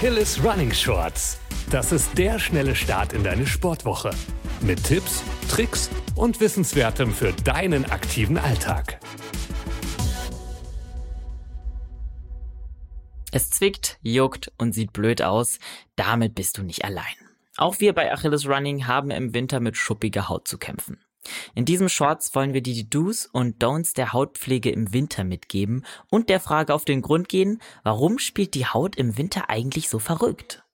Achilles Running Shorts. Das ist der schnelle Start in deine Sportwoche. Mit Tipps, Tricks und Wissenswertem für deinen aktiven Alltag. Es zwickt, juckt und sieht blöd aus. Damit bist du nicht allein. Auch wir bei Achilles Running haben im Winter mit schuppiger Haut zu kämpfen. In diesem Shorts wollen wir dir die Do's und Don'ts der Hautpflege im Winter mitgeben und der Frage auf den Grund gehen, warum spielt die Haut im Winter eigentlich so verrückt?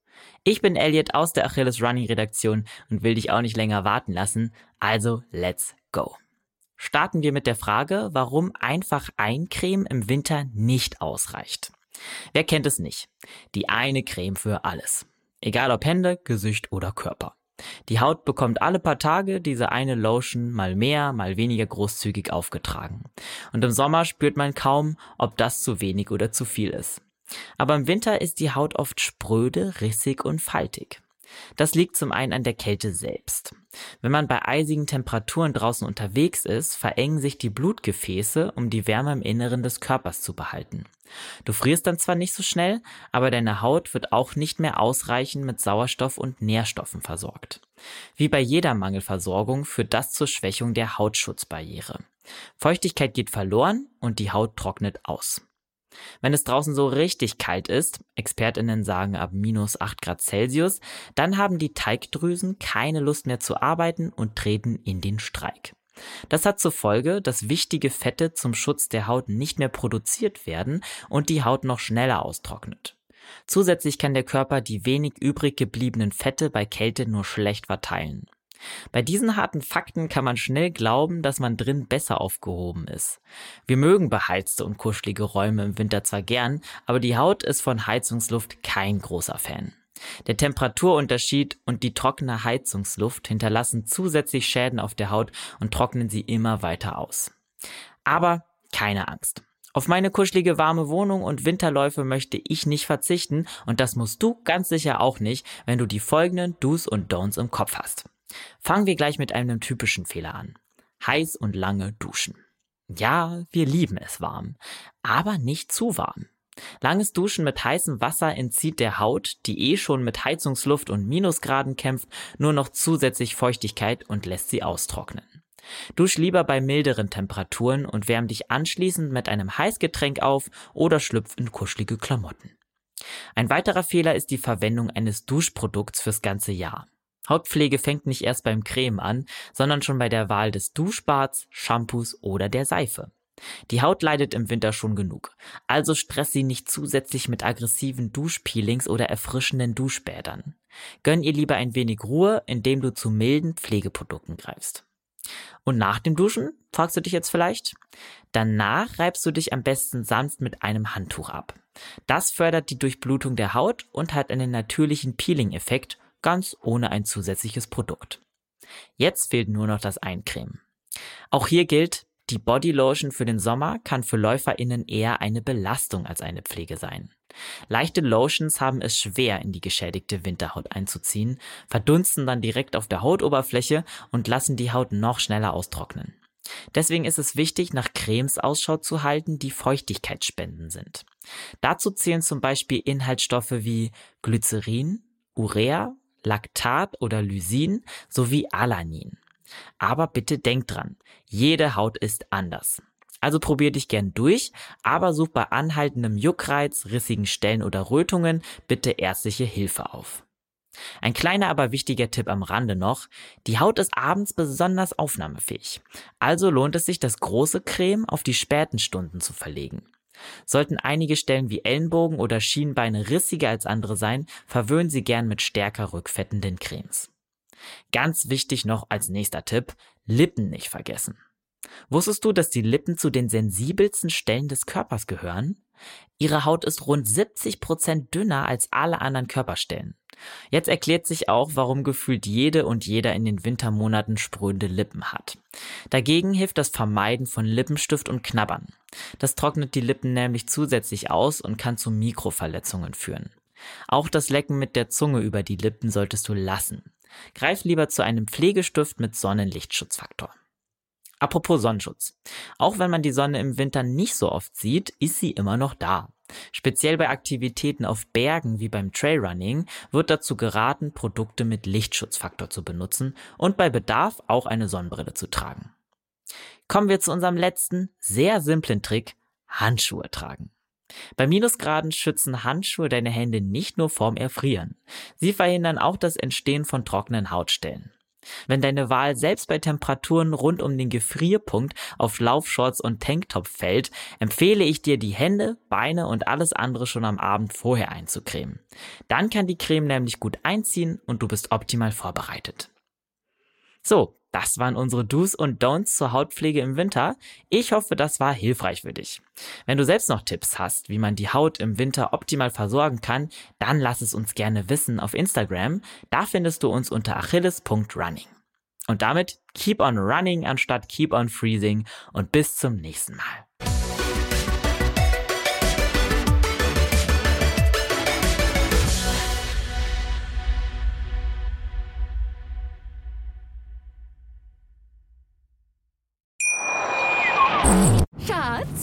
Ich bin Elliot aus der Achilles Running Redaktion und will dich auch nicht länger warten lassen, also let's go. Starten wir mit der Frage, warum einfach Eincreme im Winter nicht ausreicht. Wer kennt es nicht? Die eine Creme für alles. Egal ob Hände, Gesicht oder Körper. Die Haut bekommt alle paar Tage diese eine Lotion mal mehr, mal weniger großzügig aufgetragen. Und im Sommer spürt man kaum, ob das zu wenig oder zu viel ist. Aber im Winter ist die Haut oft spröde, rissig und faltig. Das liegt zum einen an der Kälte selbst. Wenn man bei eisigen Temperaturen draußen unterwegs ist, verengen sich die Blutgefäße, um die Wärme im Inneren des Körpers zu behalten. Du frierst dann zwar nicht so schnell, aber deine Haut wird auch nicht mehr ausreichend mit Sauerstoff und Nährstoffen versorgt. Wie bei jeder Mangelversorgung führt das zur Schwächung der Hautschutzbarriere. Feuchtigkeit geht verloren und die Haut trocknet aus. Wenn es draußen so richtig kalt ist, Expertinnen sagen ab minus 8 Grad Celsius, dann haben die Teigdrüsen keine Lust mehr zu arbeiten und treten in den Streik. Das hat zur Folge, dass wichtige Fette zum Schutz der Haut nicht mehr produziert werden und die Haut noch schneller austrocknet. Zusätzlich kann der Körper die wenig übrig gebliebenen Fette bei Kälte nur schlecht verteilen. Bei diesen harten Fakten kann man schnell glauben, dass man drin besser aufgehoben ist. Wir mögen beheizte und kuschelige Räume im Winter zwar gern, aber die Haut ist von Heizungsluft kein großer Fan. Der Temperaturunterschied und die trockene Heizungsluft hinterlassen zusätzlich Schäden auf der Haut und trocknen sie immer weiter aus. Aber keine Angst. Auf meine kuschelige warme Wohnung und Winterläufe möchte ich nicht verzichten und das musst du ganz sicher auch nicht, wenn du die folgenden Do's und Don'ts im Kopf hast. Fangen wir gleich mit einem typischen Fehler an. Heiß und lange duschen. Ja, wir lieben es warm, aber nicht zu warm. Langes Duschen mit heißem Wasser entzieht der Haut, die eh schon mit Heizungsluft und Minusgraden kämpft, nur noch zusätzlich Feuchtigkeit und lässt sie austrocknen. Dusch lieber bei milderen Temperaturen und wärm dich anschließend mit einem Heißgetränk auf oder schlüpf in kuschelige Klamotten. Ein weiterer Fehler ist die Verwendung eines Duschprodukts fürs ganze Jahr. Hautpflege fängt nicht erst beim Creme an, sondern schon bei der Wahl des Duschbads, Shampoos oder der Seife. Die Haut leidet im Winter schon genug, also stress sie nicht zusätzlich mit aggressiven Duschpeelings oder erfrischenden Duschbädern. Gönn ihr lieber ein wenig Ruhe, indem du zu milden Pflegeprodukten greifst. Und nach dem Duschen, fragst du dich jetzt vielleicht? Danach reibst du dich am besten sanft mit einem Handtuch ab. Das fördert die Durchblutung der Haut und hat einen natürlichen Peeling-Effekt ganz ohne ein zusätzliches Produkt. Jetzt fehlt nur noch das Eincremen. Auch hier gilt, die Bodylotion für den Sommer kann für LäuferInnen eher eine Belastung als eine Pflege sein. Leichte Lotions haben es schwer, in die geschädigte Winterhaut einzuziehen, verdunsten dann direkt auf der Hautoberfläche und lassen die Haut noch schneller austrocknen. Deswegen ist es wichtig, nach Cremes Ausschau zu halten, die Feuchtigkeitsspenden sind. Dazu zählen zum Beispiel Inhaltsstoffe wie Glycerin, Urea, Laktat oder Lysin sowie Alanin. Aber bitte denk dran, jede Haut ist anders. Also probier dich gern durch, aber such bei anhaltendem Juckreiz, rissigen Stellen oder Rötungen bitte ärztliche Hilfe auf. Ein kleiner, aber wichtiger Tipp am Rande noch. Die Haut ist abends besonders aufnahmefähig. Also lohnt es sich, das große Creme auf die späten Stunden zu verlegen. Sollten einige Stellen wie Ellenbogen oder Schienbeine rissiger als andere sein, verwöhnen Sie gern mit stärker rückfettenden Cremes. Ganz wichtig noch als nächster Tipp, Lippen nicht vergessen. Wusstest du, dass die Lippen zu den sensibelsten Stellen des Körpers gehören? Ihre Haut ist rund 70 Prozent dünner als alle anderen Körperstellen. Jetzt erklärt sich auch, warum gefühlt jede und jeder in den Wintermonaten sprühende Lippen hat. Dagegen hilft das Vermeiden von Lippenstift und Knabbern. Das trocknet die Lippen nämlich zusätzlich aus und kann zu Mikroverletzungen führen. Auch das Lecken mit der Zunge über die Lippen solltest du lassen. Greif lieber zu einem Pflegestift mit Sonnenlichtschutzfaktor. Apropos Sonnenschutz. Auch wenn man die Sonne im Winter nicht so oft sieht, ist sie immer noch da. Speziell bei Aktivitäten auf Bergen wie beim Trailrunning wird dazu geraten, Produkte mit Lichtschutzfaktor zu benutzen und bei Bedarf auch eine Sonnenbrille zu tragen. Kommen wir zu unserem letzten, sehr simplen Trick, Handschuhe tragen. Bei Minusgraden schützen Handschuhe deine Hände nicht nur vorm Erfrieren. Sie verhindern auch das Entstehen von trockenen Hautstellen. Wenn deine Wahl selbst bei Temperaturen rund um den Gefrierpunkt auf Laufshorts und Tanktop fällt, empfehle ich dir, die Hände, Beine und alles andere schon am Abend vorher einzucremen. Dann kann die Creme nämlich gut einziehen und du bist optimal vorbereitet. So, das waren unsere Do's und Don'ts zur Hautpflege im Winter. Ich hoffe, das war hilfreich für dich. Wenn du selbst noch Tipps hast, wie man die Haut im Winter optimal versorgen kann, dann lass es uns gerne wissen auf Instagram. Da findest du uns unter achilles.running. Und damit keep on running anstatt keep on freezing und bis zum nächsten Mal.